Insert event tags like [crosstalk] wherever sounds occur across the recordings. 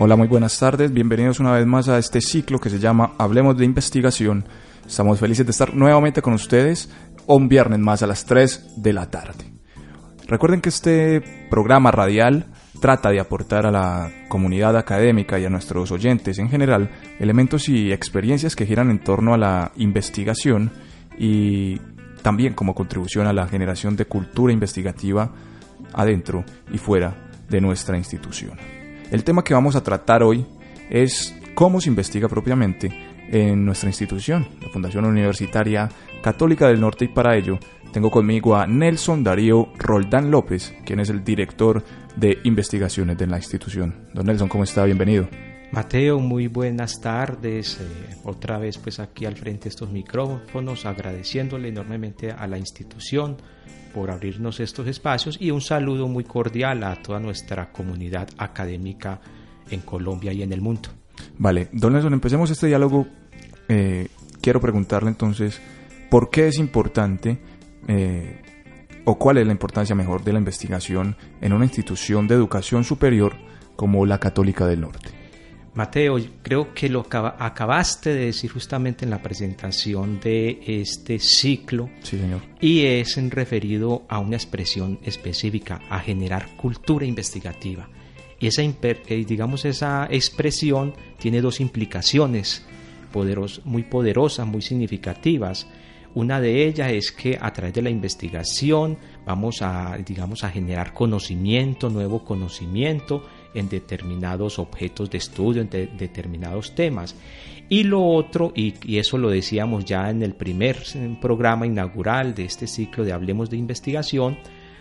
Hola, muy buenas tardes. Bienvenidos una vez más a este ciclo que se llama Hablemos de Investigación. Estamos felices de estar nuevamente con ustedes un viernes más a las 3 de la tarde. Recuerden que este programa radial trata de aportar a la comunidad académica y a nuestros oyentes en general elementos y experiencias que giran en torno a la investigación y también como contribución a la generación de cultura investigativa adentro y fuera de nuestra institución. El tema que vamos a tratar hoy es cómo se investiga propiamente en nuestra institución, la Fundación Universitaria Católica del Norte, y para ello tengo conmigo a Nelson Darío Roldán López, quien es el director de investigaciones de la institución. Don Nelson, ¿cómo está? Bienvenido. Mateo, muy buenas tardes. Eh, otra vez pues aquí al frente de estos micrófonos, agradeciéndole enormemente a la institución por abrirnos estos espacios y un saludo muy cordial a toda nuestra comunidad académica en Colombia y en el mundo. Vale, don Nelson, empecemos este diálogo. Eh, quiero preguntarle entonces, ¿por qué es importante eh, o cuál es la importancia mejor de la investigación en una institución de educación superior como la Católica del Norte? Mateo, creo que lo acabaste de decir justamente en la presentación de este ciclo. Sí, señor. Y es en referido a una expresión específica, a generar cultura investigativa. Y esa, eh, digamos, esa expresión tiene dos implicaciones muy poderosas, muy significativas. Una de ellas es que a través de la investigación vamos a, digamos, a generar conocimiento, nuevo conocimiento, en determinados objetos de estudio, en determinados temas. Y lo otro, y, eso lo decíamos ya en el primer programa inaugural de este ciclo de Hablemos de Investigación,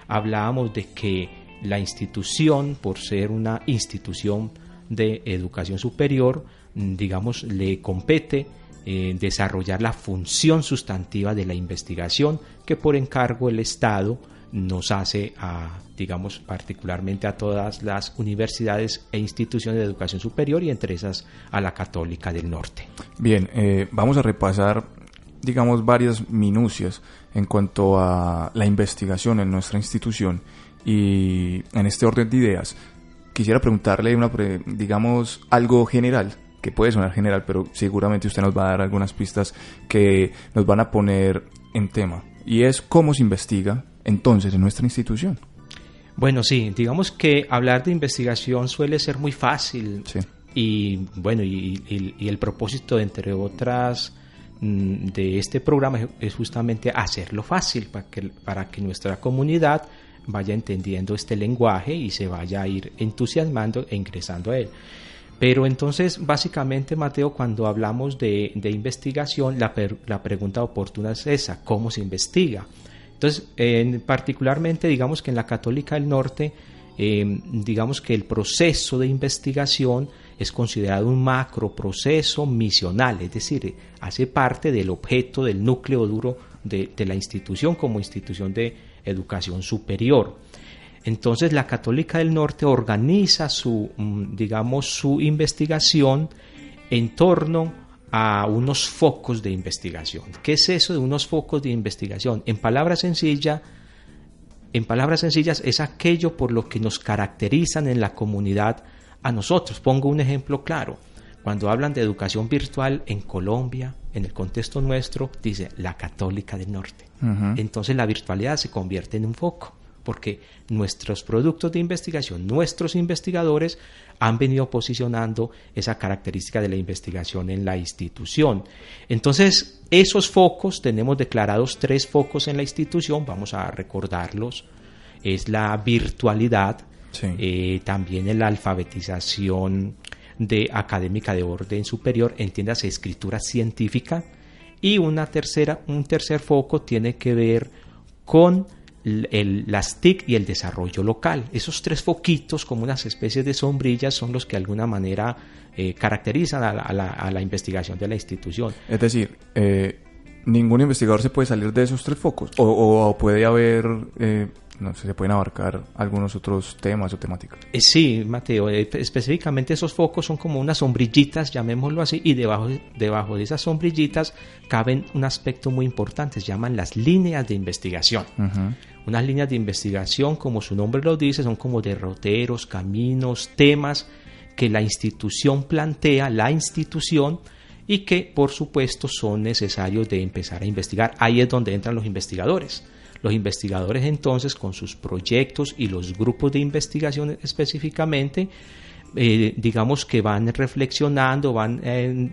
hablábamos de que la institución, por ser una institución de educación superior, digamos, le compete eh, desarrollar la función sustantiva de la investigación que por encargo el Estado nos hace a, digamos, particularmente a todas las universidades e instituciones de educación superior y entre esas a la Católica del Norte. Bien, eh, vamos a repasar, digamos, varias minucias en cuanto a la investigación en nuestra institución y en este orden de ideas. Quisiera preguntarle, una, digamos, algo general que puede sonar general, pero seguramente usted nos va a dar algunas pistas que nos van a poner en tema. Y es cómo se investiga entonces en nuestra institución? Bueno, sí, digamos que hablar de investigación suele ser muy fácil. Y bueno, y, el propósito, entre otras, mm, de este programa es justamente hacerlo fácil para que, para que nuestra comunidad vaya entendiendo este lenguaje y se vaya a ir entusiasmando e ingresando a él. Pero entonces, básicamente, Mateo, cuando hablamos de, investigación, la, la pregunta oportuna es esa, ¿cómo se investiga? Entonces, particularmente, digamos que en la Católica del Norte, em, digamos que el proceso de investigación es considerado un macro proceso misional, es decir, hace parte del objeto, del núcleo duro de, la institución como institución de educación superior. Entonces la Católica del Norte organiza su, mm, digamos, su investigación en torno a unos focos de investigación. ¿Qué es eso de unos focos de investigación? En palabras sencillas, en palabras sencillas es aquello por lo que nos caracterizan en la comunidad a nosotros. Pongo un ejemplo claro. Cuando hablan de educación virtual en Colombia, en el contexto nuestro, dice la católica del norte. Entonces la virtualidad se convierte en un foco porque nuestros productos de investigación, nuestros investigadores han venido posicionando esa característica de la investigación en la institución. Entonces, esos focos, tenemos declarados tres focos en la institución, vamos a recordarlos, es la virtualidad, eh, también en la alfabetización de académica de orden superior, entiéndase escritura científica, Y una tercera, un tercer foco tiene que ver con las TIC y el desarrollo local. Esos tres foquitos, como unas especies de sombrillas, son los que de alguna manera eh, caracterizan a la, investigación de la institución. Es decir, eh, ningún investigador se puede salir de esos tres focos, o, puede haber eh, no sé, se pueden abarcar algunos otros temas o temáticas. Eh, sí, Mateo, específicamente esos focos son como unas sombrillitas, llamémoslo así, y debajo, debajo de esas sombrillitas caben un aspecto muy importante, se llaman las líneas de investigación. Unas líneas de investigación, como su nombre lo dice, son como derroteros, caminos, temas que la institución plantea, la institución, y que por supuesto son necesarios de empezar a investigar. Ahí es donde entran los investigadores los investigadores entonces con sus proyectos y los grupos de investigación específicamente, eh, digamos que van reflexionando, van eh,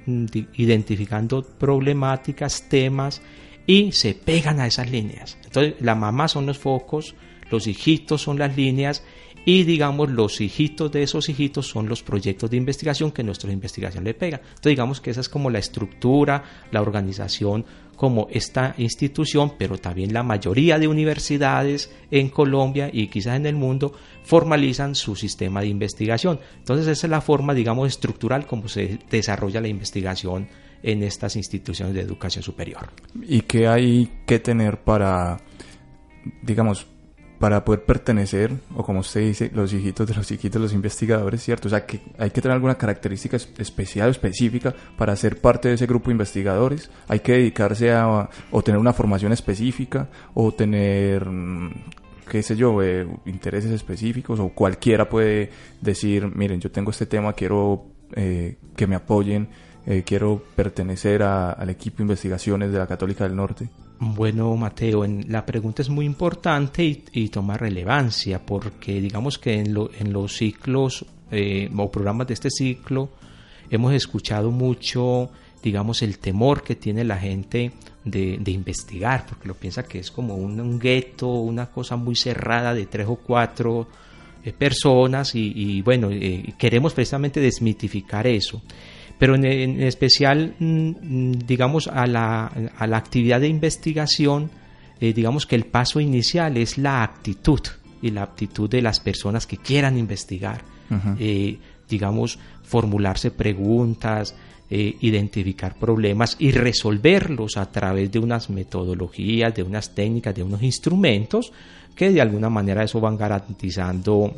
identificando problemáticas, temas y se pegan a esas líneas. Entonces la mamá son los focos, los hijitos son las líneas y digamos los hijitos de esos hijitos son los proyectos de investigación que nuestra investigación le pega. Entonces digamos que esa es como la estructura, la organización como esta institución, pero también la mayoría de universidades en Colombia y quizás en el mundo formalizan su sistema de investigación. Entonces esa es la forma, digamos, estructural como se desarrolla la investigación en estas instituciones de educación superior. ¿Y qué hay que tener para, digamos, para poder pertenecer, o como usted dice, los hijitos de los hijitos los investigadores, ¿cierto? O sea, que hay que tener alguna característica especial o específica para ser parte de ese grupo de investigadores. Hay que dedicarse a, o tener una formación específica, o tener, mm, qué sé yo, eh, intereses específicos, o cualquiera puede decir, miren, yo tengo este tema, quiero eh, que me apoyen, eh, quiero pertenecer al equipo de investigaciones de la Católica del Norte. Bueno, Mateo, en, la pregunta es muy importante y, toma relevancia porque digamos que en, los ciclos eh, o programas de este ciclo hemos escuchado mucho, digamos, el temor que tiene la gente de, investigar, porque lo piensa que es como un, gueto, una cosa muy cerrada de tres o cuatro eh, personas y, bueno, queremos precisamente desmitificar eso pero en, especial, mm, digamos, a la, a la, actividad de investigación, eh, digamos que el paso inicial es la actitud y la actitud de las personas que quieran investigar, eh, digamos, formularse preguntas, eh, identificar problemas y resolverlos a través de unas metodologías, de unas técnicas, de unos instrumentos que de alguna manera eso van garantizando,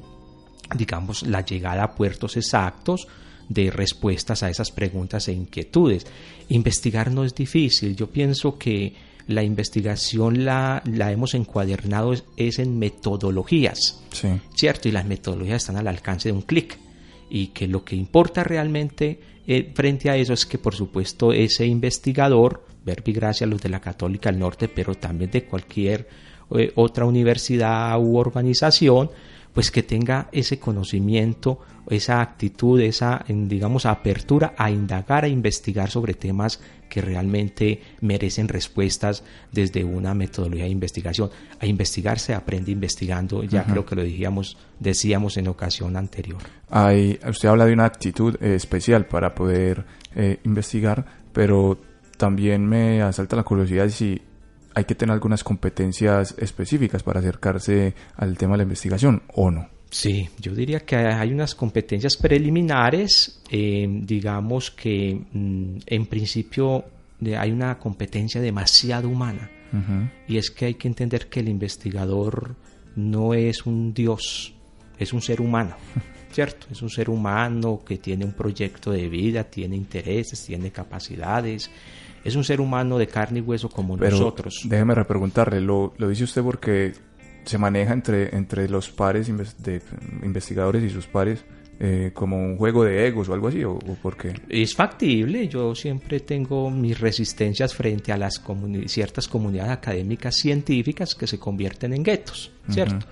digamos, la llegada a puertos exactos, de respuestas a esas preguntas e inquietudes. Investigar no es difícil, yo pienso que la investigación la, la hemos encuadernado es, en metodologías, ¿cierto? Y las metodologías están al alcance de un clic y que lo que importa realmente eh, frente a eso es que por supuesto ese investigador, Verbigracia, los de la Católica del Norte, pero también de cualquier eh, otra universidad u organización, pues que tenga ese conocimiento, esa actitud, esa, digamos, apertura a indagar, a investigar sobre temas que realmente merecen respuestas desde una metodología de investigación. A investigar se aprende investigando, ya creo que lo decíamos, decíamos en ocasión anterior. Hay, usted habla de una actitud eh, especial para poder eh, investigar, pero también me asalta la curiosidad si hay que tener algunas competencias específicas para acercarse al tema de la investigación o no. Sí, yo diría que hay unas competencias preliminares, eh, digamos que mm, en principio hay una competencia demasiado humana y es que hay que entender que el investigador no es un dios, es un ser humano. [laughs] ¿Cierto? Es un ser humano que tiene un proyecto de vida, tiene intereses, tiene capacidades, es un ser humano de carne y hueso como nosotros. Déjeme repreguntarle, lo, lo dice usted porque se maneja entre, entre los pares de investigadores y sus pares eh, como un juego de egos o algo así, o, por qué? Es factible, yo siempre tengo mis resistencias frente a las ciertas comunidades académicas científicas que se convierten en guetos, ¿cierto?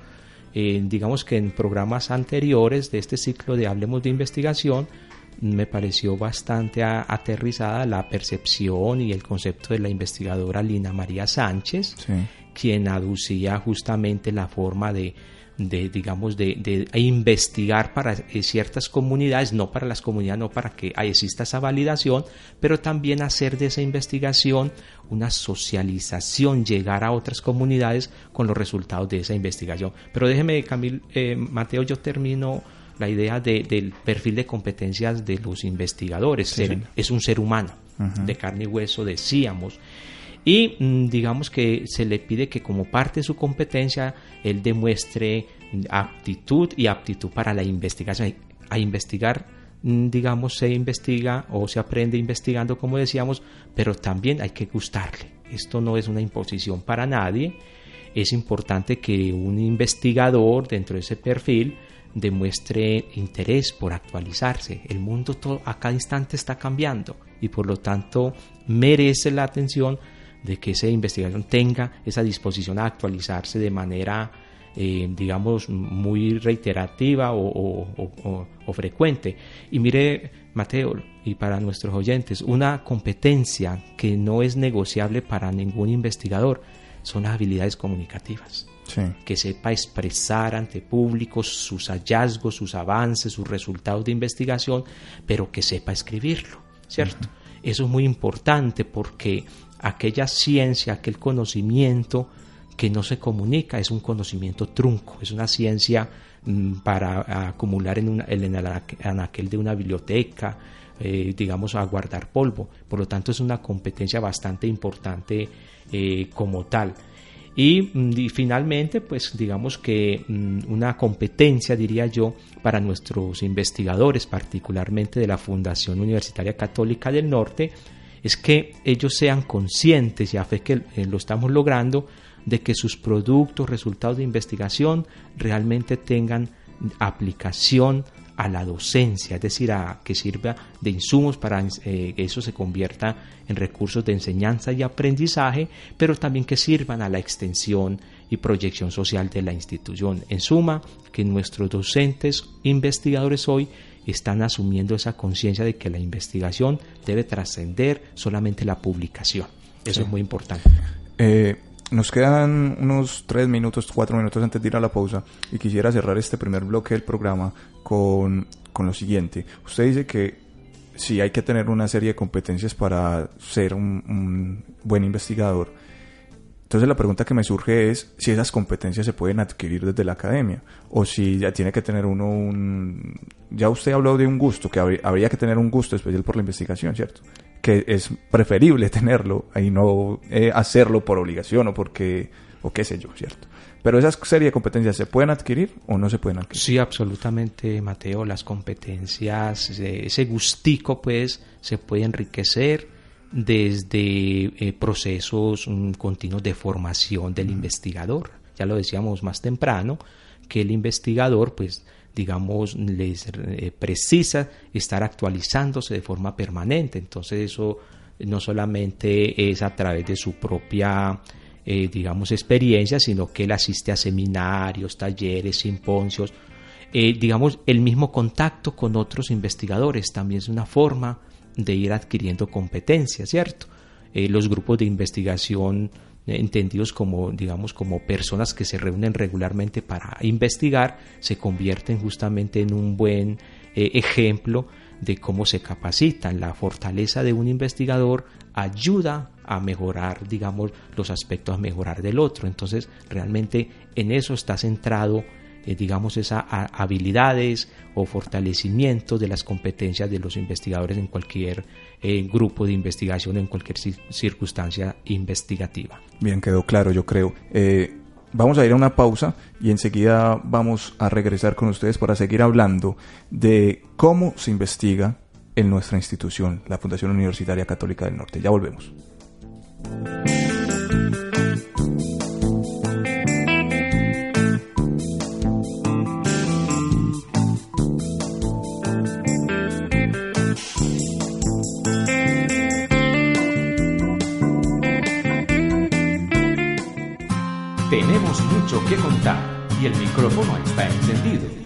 Eh, digamos que en programas anteriores de este ciclo de Hablemos de Investigación, me pareció bastante aterrizada la percepción y el concepto de la investigadora Lina María Sánchez, quien aducía justamente la forma de, de digamos, de, investigar para eh, ciertas comunidades, no para las comunidades, no para que exista esa validación, pero también hacer de esa investigación una socialización, llegar a otras comunidades con los resultados de esa investigación. Pero déjeme, Camil, eh, Mateo, yo termino la idea del perfil de competencias de los investigadores. Es un ser humano, de carne y hueso, decíamos. Y mm, digamos que se le pide que como parte de su competencia él demuestre aptitud y aptitud para la investigación. A investigar, mm, digamos, se investiga o se aprende investigando, como decíamos, pero también hay que gustarle. Esto no es una imposición para nadie. Es importante que un investigador dentro de ese perfil demuestre interés por actualizarse. El mundo todo, a cada instante está cambiando y por lo tanto merece la atención de que esa investigación tenga esa disposición a actualizarse de manera, eh, digamos, muy reiterativa o, frecuente. Y mire, Mateo, y para nuestros oyentes, una competencia que no es negociable para ningún investigador son las habilidades comunicativas. Que sepa expresar ante públicos sus hallazgos, sus avances, sus resultados de investigación, pero que sepa escribirlo, ¿cierto? Eso es muy importante porque aquella ciencia, aquel conocimiento que no se comunica es un conocimiento trunco, es una ciencia mm, para acumular en, una, en, aquel de una biblioteca, eh, digamos, a guardar polvo. Por lo tanto, es una competencia bastante importante eh, como tal. Mm, y, finalmente, pues digamos que mm, una competencia, diría yo, para nuestros investigadores, particularmente de la Fundación Universitaria Católica del Norte, es que ellos sean conscientes, y a fe que eh, lo estamos logrando, de que sus productos, resultados de investigación realmente tengan aplicación a la docencia, es decir, a que sirva de insumos para eh, que eso se convierta en recursos de enseñanza y aprendizaje, pero también que sirvan a la extensión y proyección social de la institución. En suma, que nuestros docentes investigadores hoy están asumiendo esa conciencia de que la investigación debe trascender solamente la publicación. Eso es muy importante. Eh, nos quedan unos tres minutos, cuatro minutos antes de ir a la pausa y quisiera cerrar este primer bloque del programa con, con lo siguiente. Usted dice que sí hay que tener una serie de competencias para ser un buen investigador, entonces la pregunta que me surge es si esas competencias se pueden adquirir desde la academia o si ya tiene que tener uno un... Ya usted habló de un gusto, que habría, que tener un gusto especial por la investigación, ¿cierto? Que es preferible [laughs] tenerlo y no eh, hacerlo por obligación o porque... o qué sé yo, ¿cierto? Pero esas serie de competencias se pueden adquirir o no se pueden adquirir. Sí, absolutamente, Mateo. Las competencias, ese gustico, pues, se puede enriquecer desde eh, procesos mm, continuos de formación del investigador. Ya lo decíamos más temprano, que el investigador, pues, digamos, les eh, precisa estar actualizándose de forma permanente. Entonces eso no solamente es a través de su propia, eh, digamos, experiencia, sino que él asiste a seminarios, talleres, simposios, digamos, el mismo contacto con otros investigadores también es una forma de ir adquiriendo competencias, ¿cierto? Eh, los grupos de investigación eh, entendidos como digamos como personas que se reúnen regularmente para investigar se convierten justamente en un buen eh, ejemplo de cómo se capacitan la fortaleza de un investigador ayuda a mejorar digamos los aspectos a mejorar del otro entonces realmente en eso está centrado eh, digamos, esas habilidades o fortalecimiento de las competencias de los investigadores en cualquier eh, grupo de investigación, en cualquier circunstancia investigativa. Bien, quedó claro, yo creo. Eh, vamos a ir a una pausa y enseguida vamos a regresar con ustedes para seguir hablando de cómo se investiga en nuestra institución, la Fundación Universitaria Católica del Norte. Ya volvemos. Que contar y el micrófono está encendido.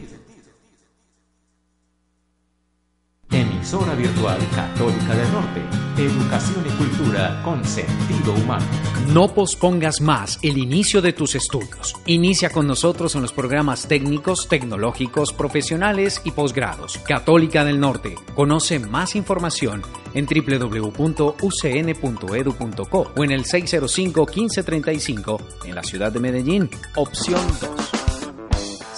Emisora virtual católica del norte. Educación y cultura con sentido humano. No pospongas más el inicio de tus estudios. Inicia con nosotros en los programas técnicos, tecnológicos, profesionales y posgrados. Católica del Norte. Conoce más información en www.ucn.edu.co o en el 605 1535 en la ciudad de Medellín, opción 2.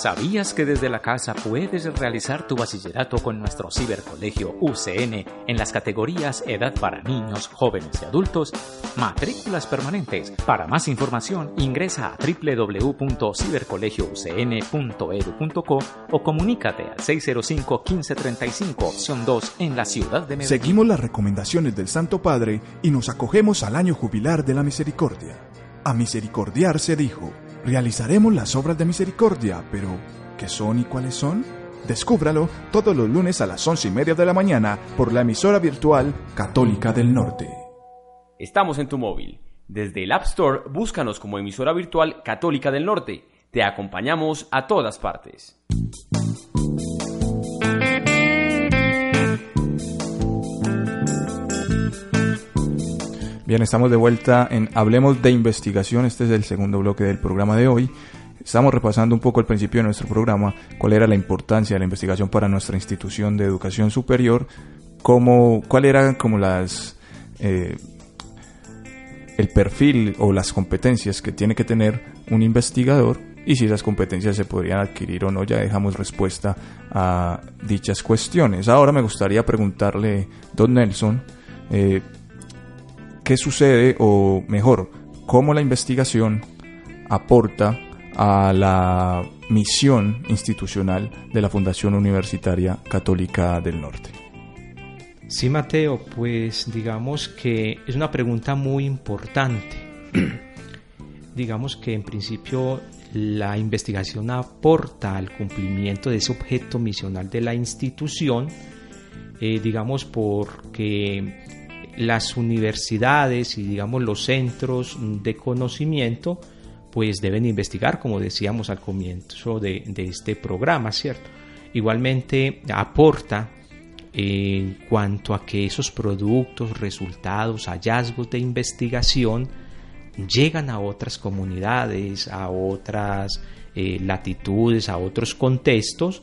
¿Sabías que desde la casa puedes realizar tu bachillerato con nuestro cibercolegio UCN en las categorías edad para niños, jóvenes y adultos? Matrículas permanentes. Para más información ingresa a www.cibercolegioucn.edu.co o comunícate al 605 1535 opción 2 en la ciudad de Medellín. Seguimos las recomendaciones del Santo Padre y nos acogemos al año jubilar de la misericordia. A misericordiar se dijo Realizaremos las obras de misericordia, pero ¿qué son y cuáles son? Descúbralo todos los lunes a las once y media de la mañana por la emisora virtual Católica del Norte. Estamos en tu móvil. Desde el App Store, búscanos como emisora virtual Católica del Norte. Te acompañamos a todas partes. Bien, estamos de vuelta en Hablemos de Investigación. Este es el segundo bloque del programa de hoy. Estamos repasando un poco al principio de nuestro programa cuál era la importancia de la investigación para nuestra institución de educación superior, cómo, cuál eran como las eh, el perfil o las competencias que tiene que tener un investigador y si esas competencias se podrían adquirir o no. Ya dejamos respuesta a dichas cuestiones. Ahora me gustaría preguntarle, don Nelson, eh, qué sucede o mejor, cómo la investigación aporta a la misión institucional de la Fundación Universitaria Católica del Norte. Sí, Mateo, pues digamos que es una pregunta muy importante. [clears throat] digamos que en principio la investigación aporta al cumplimiento de ese objeto misional de la institución, eh, digamos porque las universidades y digamos los centros de conocimiento pues deben investigar como decíamos al comienzo de, este programa, ¿cierto? Igualmente aporta en cuanto a que esos productos, resultados, hallazgos de investigación llegan a otras comunidades, a otras eh, latitudes, a otros contextos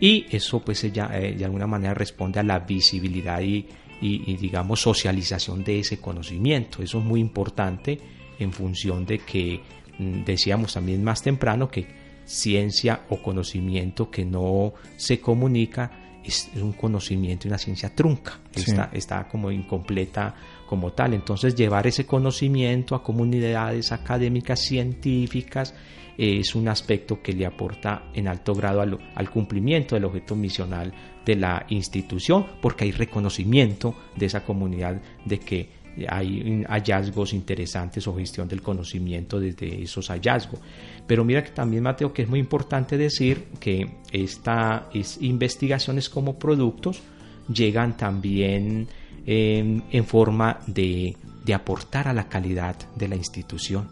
y eso pues eh, de alguna manera responde a la visibilidad y, y, digamos socialización de ese conocimiento. Eso es muy importante en función de que mm, decíamos también más temprano que ciencia o conocimiento que no se comunica es un conocimiento y una ciencia trunca, está, está como incompleta como tal. Entonces llevar ese conocimiento a comunidades académicas, científicas, es un aspecto que le aporta en alto grado al, cumplimiento del objeto misional de la institución, porque hay reconocimiento de esa comunidad de que hay hallazgos interesantes o gestión del conocimiento desde esos hallazgos. Pero mira que también, Mateo, que es muy importante decir que estas investigaciones como productos llegan también en, forma de, aportar a la calidad de la institución,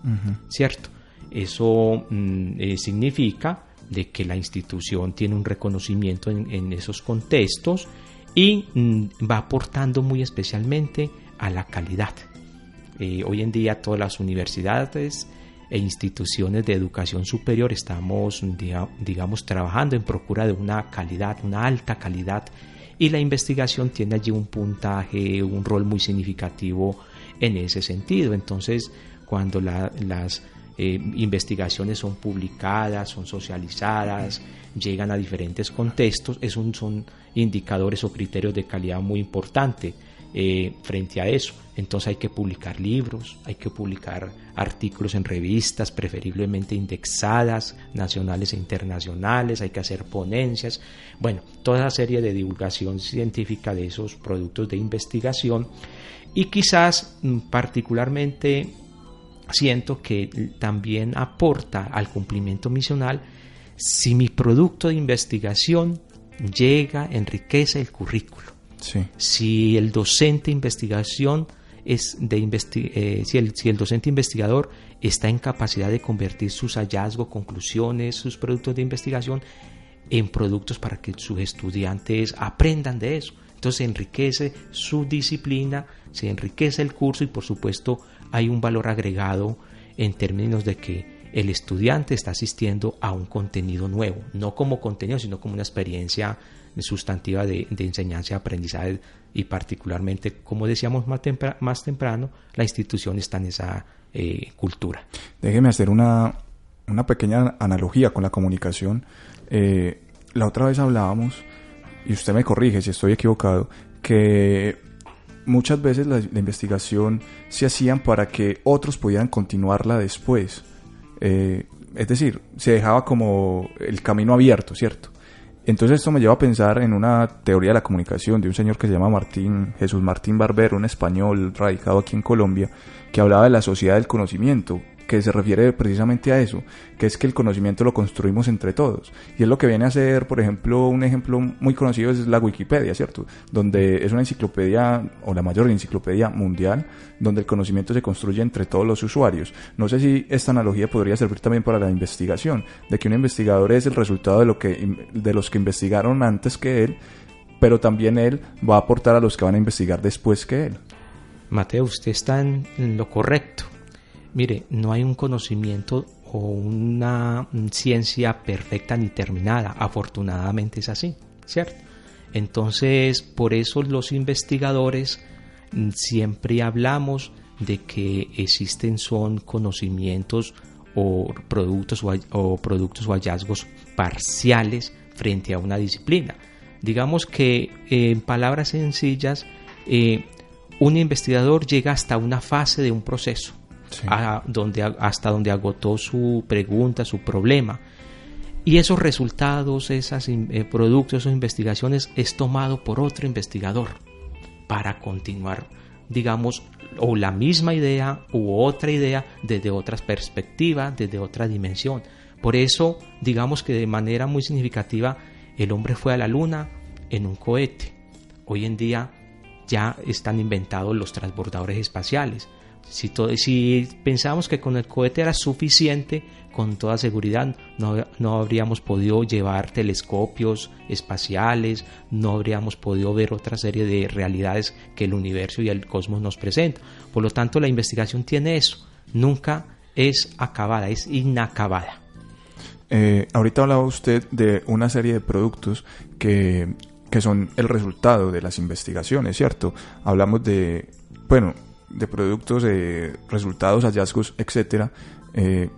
¿cierto? Eso mm, eh, significa de que la institución tiene un reconocimiento en, esos contextos y mm, va aportando muy especialmente a la calidad. Eh, hoy en día todas las universidades e instituciones de educación superior estamos, digamos, trabajando en procura de una calidad, una alta calidad, y la investigación tiene allí un puntaje, un rol muy significativo en ese sentido. Entonces, cuando las eh, investigaciones son publicadas, son socializadas, llegan a diferentes contextos, es son indicadores o criterios de calidad muy importante eh, frente a eso. Entonces hay que publicar libros, hay que publicar artículos en revistas, preferiblemente indexadas, nacionales e internacionales, hay que hacer ponencias, bueno, toda esa serie de divulgación científica de esos productos de investigación y quizás mm, particularmente siento que también aporta al cumplimiento misional si mi producto de investigación llega, enriquece el currículo. Si el docente investigación es de eh, si, el, si el docente investigador está en capacidad de convertir sus hallazgos, conclusiones, sus productos de investigación en productos para que sus estudiantes aprendan de eso. Entonces se enriquece su disciplina, se enriquece el curso y por supuesto hay un valor agregado en términos de que el estudiante está asistiendo a un contenido nuevo, no como contenido, sino como una experiencia sustantiva de, enseñanza y aprendizaje y particularmente, como decíamos más, temprano, la institución está en esa eh, cultura. Déjeme hacer una, una pequeña analogía con la comunicación. Eh, la otra vez hablábamos, y usted me corrige si estoy equivocado, que muchas veces la, investigación se hacían para que otros pudieran continuarla después. Eh, es decir, se dejaba como el camino abierto, ¿cierto? Entonces esto me lleva a pensar en una teoría de la comunicación de un señor que se llama Martín, Jesús Martín Barbero, un español radicado aquí en Colombia, que hablaba de la sociedad del conocimiento, que se refiere precisamente a eso, que es que el conocimiento lo construimos entre todos. Y es lo que viene a ser, por ejemplo, un ejemplo muy conocido es la Wikipedia, ¿cierto? Donde es una enciclopedia, o la mayor enciclopedia mundial, donde el conocimiento se construye entre todos los usuarios. No sé si esta analogía podría servir también para la investigación, de que un investigador es el resultado de, lo que, de los que investigaron antes que él, pero también él va a aportar a los que van a investigar después que él. Mateo, usted está en lo correcto Mire, no hay un conocimiento o una ciencia perfecta ni terminada. Afortunadamente es así, ¿cierto? Entonces, por eso los investigadores mm, siempre hablamos de que existen son conocimientos o productos o, productos o hallazgos parciales frente a una disciplina. Digamos que en palabras sencillas, eh, un investigador llega hasta una fase de un proceso donde, hasta donde agotó su pregunta, su problema. Y esos resultados, esos eh, productos, esas investigaciones es tomado por otro investigador para continuar, digamos, o la misma idea u otra idea desde otras perspectivas, desde otra dimensión. Por eso, digamos que de manera muy significativa, el hombre fue a la luna en un cohete. Hoy en día ya están inventados los transbordadores espaciales. Si, pensamos que con el cohete era suficiente, con toda seguridad no, habríamos podido llevar telescopios espaciales, no habríamos podido ver otra serie de realidades que el universo y el cosmos nos presentan. Por lo tanto, la investigación tiene eso, nunca es acabada, es inacabada. Eh, ahorita hablaba usted de una serie de productos que, que son el resultado de las investigaciones, ¿cierto? Hablamos de, bueno, de productos, de resultados, hallazgos, etcétera, eh,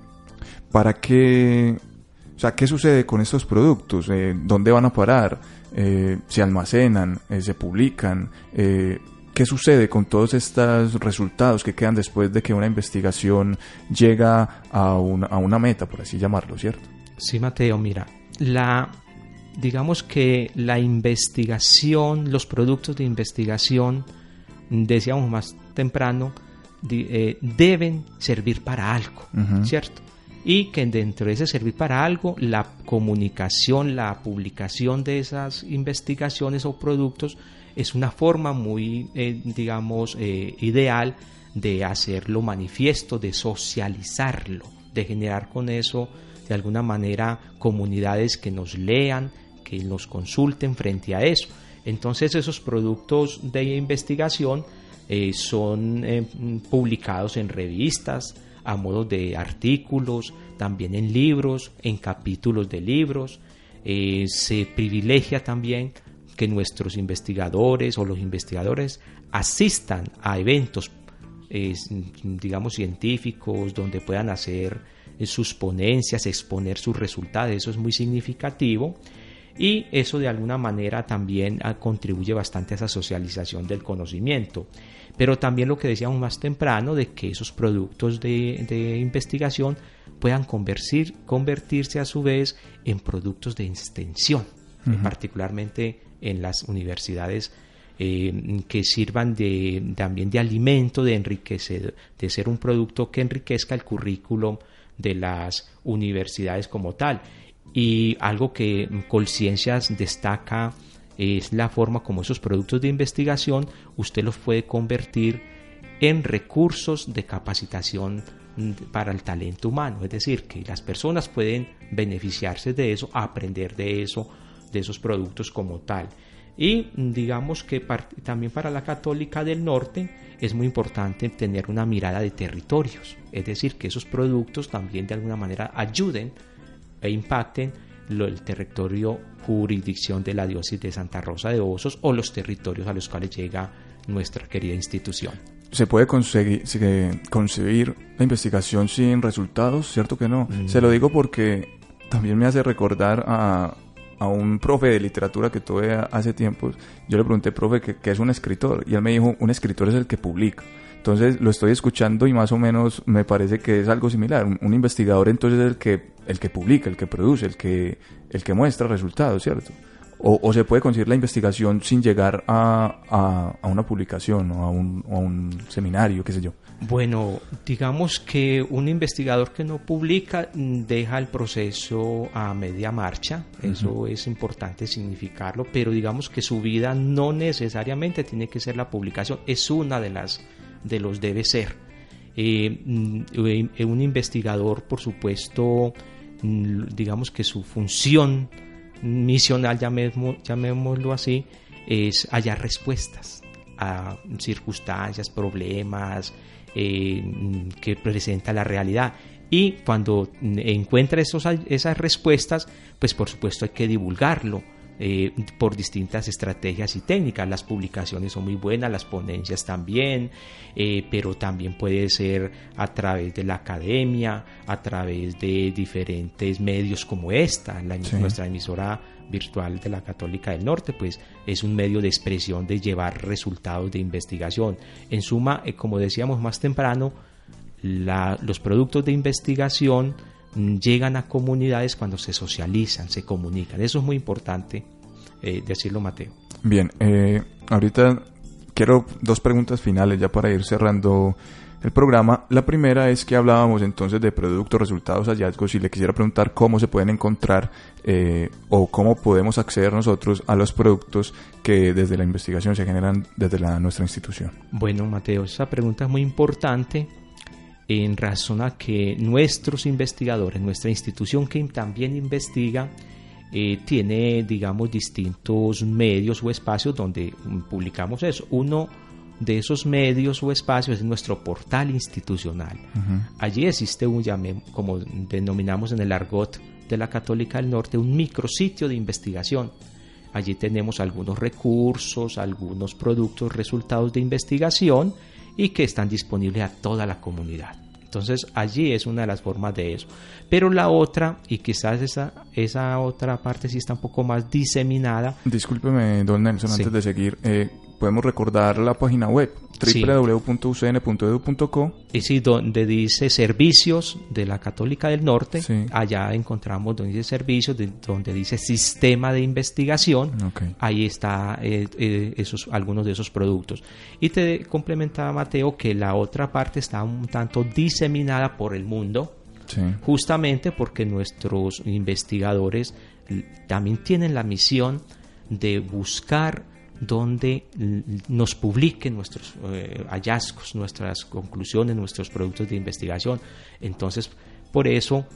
para qué, o sea, qué sucede con estos productos, eh, dónde van a parar, eh, se almacenan, se publican, qué sucede con todos estos resultados que quedan después de que una investigación llega a una, a una meta, por así llamarlo, ¿cierto? Sí, Mateo, mira, la digamos que la investigación, los productos de investigación, decíamos más temprano, eh, deben servir para algo, ¿cierto? Y que dentro de ese servir para algo, la comunicación, la publicación de esas investigaciones o productos es una forma muy, eh, digamos, eh, ideal de hacerlo manifiesto, de socializarlo, de generar con eso, de alguna manera, comunidades que nos lean, que nos consulten frente a eso. Entonces esos productos de investigación eh, son eh, publicados en revistas, a modo de artículos, también en libros, en capítulos de libros. Eh, se privilegia también que nuestros investigadores o los investigadores asistan a eventos, digamos, científicos, donde puedan hacer sus ponencias, exponer sus resultados. Eso es muy significativo y eso de alguna manera también ah, contribuye bastante a esa socialización del conocimiento. Pero también lo que decíamos más temprano de que esos productos de, investigación puedan convertir, convertirse a su vez en productos de extensión, particularmente en las universidades eh, que sirvan de, también de alimento, de enriquecer, de ser un producto que enriquezca el currículum de las universidades como tal. Y algo que Colciencias destaca es la forma como esos productos de investigación usted los puede convertir en recursos de capacitación para el talento humano, es decir, que las personas pueden beneficiarse de eso, aprender de eso, de esos productos como tal. Y digamos que también para la católica del norte es muy importante tener una mirada de territorios, es decir, que esos productos también de alguna manera ayuden e impacten el territorio jurisdicción de la diócesis de Santa Rosa de Osos o los territorios a los cuales llega nuestra querida institución. ¿Se puede conseguir, concebir la investigación sin resultados? ¿Cierto que no? Mm. Se lo digo porque también me hace recordar a, a un profe de literatura que tuve hace tiempo. Yo le pregunté, profe, ¿qué, es un escritor? Y él me dijo, un escritor es el que publica. Entonces lo estoy escuchando y más o menos me parece que es algo similar. Un, investigador entonces es el que, el que publica, el que produce, el que, el que muestra resultados, ¿cierto? O, se puede conseguir la investigación sin llegar a, a, una publicación o a un, a un seminario, qué sé yo. Bueno, digamos que un investigador que no publica deja el proceso a media marcha, eso es importante significarlo, pero digamos que su vida no necesariamente tiene que ser la publicación, es una de las de los debe ser. Eh, mm, eh, un investigador, por supuesto, mm, digamos que su función misional, llamémoslo así, es hallar respuestas a circunstancias, problemas eh, que presenta la realidad. Y cuando encuentra esos, esas respuestas, pues por supuesto hay que divulgarlo eh, por distintas estrategias y técnicas. Las publicaciones son muy buenas, las ponencias también, eh, pero también puede ser a través de la academia, a través de diferentes medios como esta, la, nuestra emisora virtual de la Católica del Norte, pues es un medio de expresión de llevar resultados de investigación. En suma, eh, como decíamos más temprano, los productos de investigación llegan a comunidades cuando se socializan, se comunican. Eso es muy importante eh, decirlo, Mateo. Bien, eh, ahorita quiero dos preguntas finales ya para ir cerrando el programa. La primera es que hablábamos entonces de productos, resultados, hallazgos y le quisiera preguntar cómo se pueden encontrar eh, o cómo podemos acceder nosotros a los productos que desde la investigación se generan desde la, nuestra institución. Bueno, Mateo, esa pregunta es muy importante en razón a que nuestros investigadores, nuestra institución que también investiga, eh, tiene, digamos, distintos medios o espacios donde publicamos eso. Uno de esos medios o espacios es nuestro portal institucional. Allí existe un, como denominamos en el argot de la Católica del Norte, un micrositio de investigación. Allí tenemos algunos recursos, algunos productos, resultados de investigación y que están disponibles a toda la comunidad. Entonces allí es una de las formas de eso. Pero la otra, y quizás esa, esa otra parte sí está un poco más diseminada. Discúlpeme, don Nelson, antes de seguir, eh, podemos recordar la página web www.ucn.edu.co. Y sí, donde dice servicios de la Católica del Norte, allá encontramos donde dice servicios, donde dice sistema de investigación, ahí está eh, eh, esos, algunos de esos productos. Y te complementaba Mateo que la otra parte está un tanto diseminada por el mundo, justamente porque nuestros investigadores también tienen la misión de buscar donde nos publiquen nuestros eh, hallazgos, nuestras conclusiones, nuestros productos de investigación. Entonces, por eso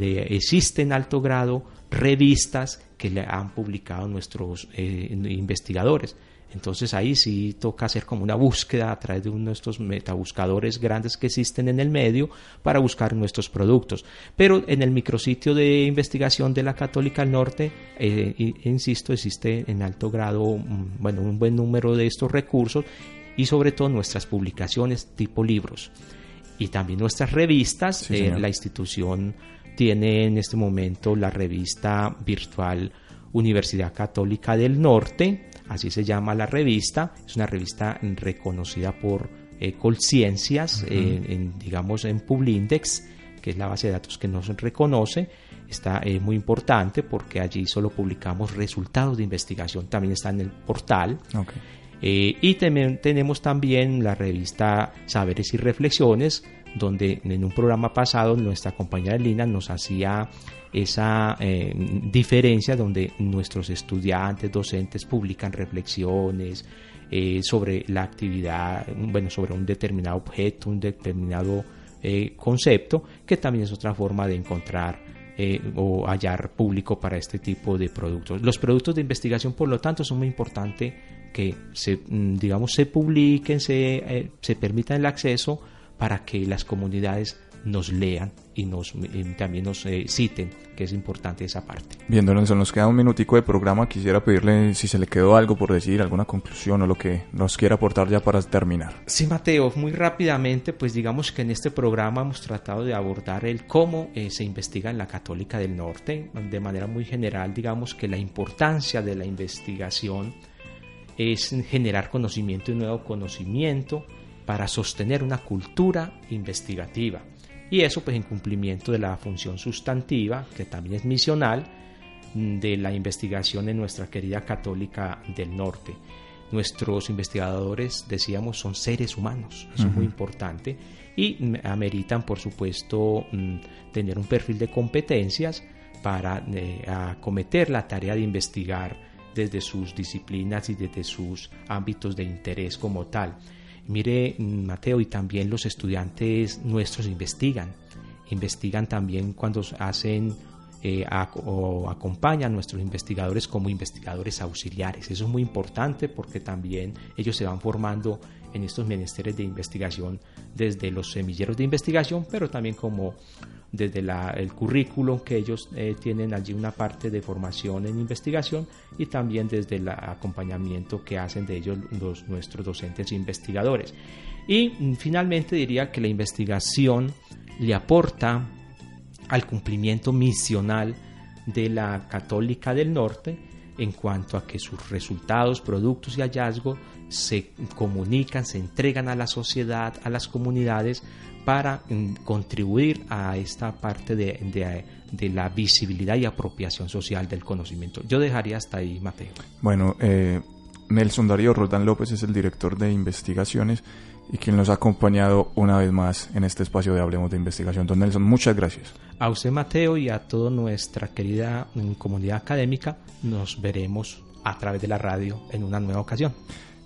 existen en alto grado revistas que le han publicado nuestros eh, investigadores. Entonces ahí sí toca hacer como una búsqueda a través de uno de estos metabuscadores grandes que existen en el medio para buscar nuestros productos. Pero en el micrositio de investigación de la Católica del Norte, eh, insisto, existe en alto grado mm, bueno, un buen número de estos recursos y sobre todo nuestras publicaciones tipo libros. Y también nuestras revistas. Eh, la institución tiene en este momento la revista virtual Universidad Católica del Norte, así se llama la revista, es una revista reconocida por eh, Colciencias, eh, en, digamos en Publindex, que es la base de datos que nos reconoce, está eh, muy importante porque allí solo publicamos resultados de investigación, también está en el portal. y también tenemos también la revista Saberes y Reflexiones, donde en un programa pasado nuestra compañera Lina nos hacía esa eh, diferencia donde nuestros estudiantes, docentes publican reflexiones eh, sobre la actividad, bueno, sobre un determinado objeto, un determinado eh, concepto, que también es otra forma de encontrar o hallar público para este tipo de productos. Los productos de investigación, por lo tanto, son muy importantes que se, mm, digamos, se publiquen, se, se permita el acceso para que las comunidades nos lean y nos también nos eh, citen, que es importante esa parte. Bien, don Nelson, nos queda un minutico de programa. Quisiera pedirle si se le quedó algo por decir, alguna conclusión o lo que nos quiera aportar ya para terminar. Sí, Mateo, muy rápidamente, pues digamos que en este programa hemos tratado de abordar el cómo eh, se investiga en la Católica del Norte. De manera muy general, digamos que la importancia de la investigación es generar conocimiento y nuevo conocimiento para sostener una cultura investigativa y eso pues en cumplimiento de la función sustantiva, que también es misional, mm, de la investigación en nuestra querida católica del norte. Nuestros investigadores, decíamos, son seres humanos, eso es muy importante, y ameritan, por supuesto, mm, tener un perfil de competencias para eh, acometer la tarea de investigar desde sus disciplinas y desde sus ámbitos de interés como tal. Mire, Mateo, y también los estudiantes nuestros investigan. Investigan también cuando hacen eh, o acompañan a nuestros investigadores como investigadores auxiliares. Eso es muy importante porque también ellos se van formando en estos menesteres de investigación desde los semilleros de investigación, pero también como desde el currículum que ellos eh, tienen allí una parte de formación en investigación y también desde el acompañamiento que hacen de ellos los, nuestros docentes investigadores. Y mm, finalmente diría que la investigación le aporta al cumplimiento misional de la Católica del Norte en cuanto a que sus resultados, productos y hallazgos se comunican, se entregan a la sociedad, a las comunidades, para mm, contribuir a esta parte de, la visibilidad y apropiación social del conocimiento. Yo dejaría hasta ahí, Mateo. Bueno, eh, Nelson Darío Roldán López es el director de investigaciones y quien nos ha acompañado una vez más en este espacio de Hablemos de Investigación. Don Nelson, muchas gracias. A usted, Mateo, y a toda nuestra querida mm, comunidad académica, nos veremos a través de la radio en una nueva ocasión.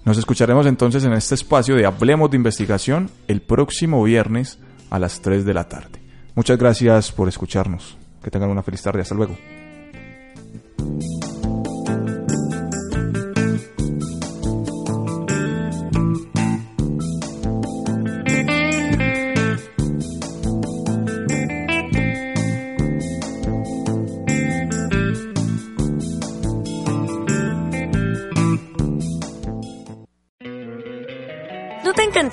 Nos escucharemos entonces en este espacio de Hablemos de Investigación el próximo viernes a las 3 de la tarde. Muchas gracias por escucharnos. Que tengan una feliz tarde. Hasta luego.